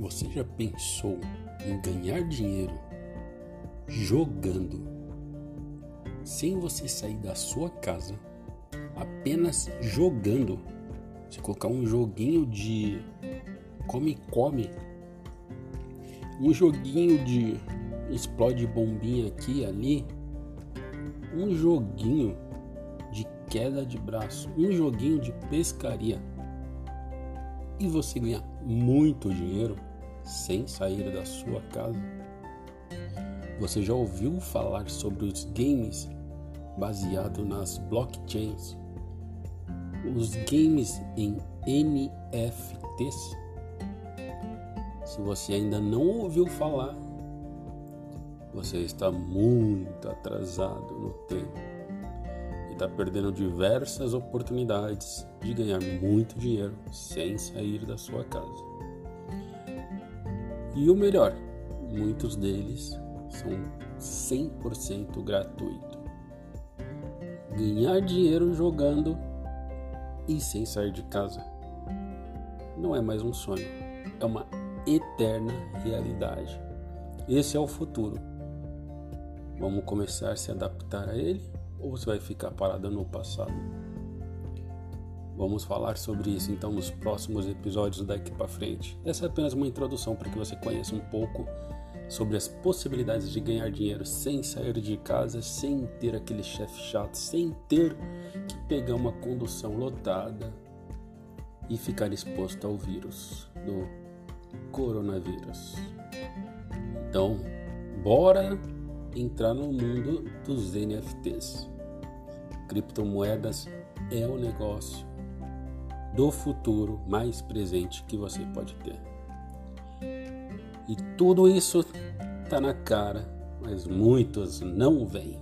Você já pensou em ganhar dinheiro jogando sem você sair da sua casa, apenas jogando? Se colocar um joguinho de come-come, um joguinho de explode bombinha aqui ali, um joguinho de queda de braço, um joguinho de pescaria e você ganha muito dinheiro sem sair da sua casa. Você já ouviu falar sobre os games baseados nas blockchains? Os games em NFTs? Se você ainda não ouviu falar, você está muito atrasado no tempo está perdendo diversas oportunidades de ganhar muito dinheiro sem sair da sua casa. E o melhor, muitos deles são 100% gratuito. Ganhar dinheiro jogando e sem sair de casa não é mais um sonho, é uma eterna realidade. Esse é o futuro. Vamos começar a se adaptar a ele ou você vai ficar parada no passado? Vamos falar sobre isso então nos próximos episódios daqui para frente. Essa é apenas uma introdução para que você conheça um pouco sobre as possibilidades de ganhar dinheiro sem sair de casa, sem ter aquele chefe chato, sem ter que pegar uma condução lotada e ficar exposto ao vírus do coronavírus. Então, bora entrar no mundo dos NFTs. Criptomoedas é o negócio do futuro mais presente que você pode ter. E tudo isso está na cara, mas muitos não veem.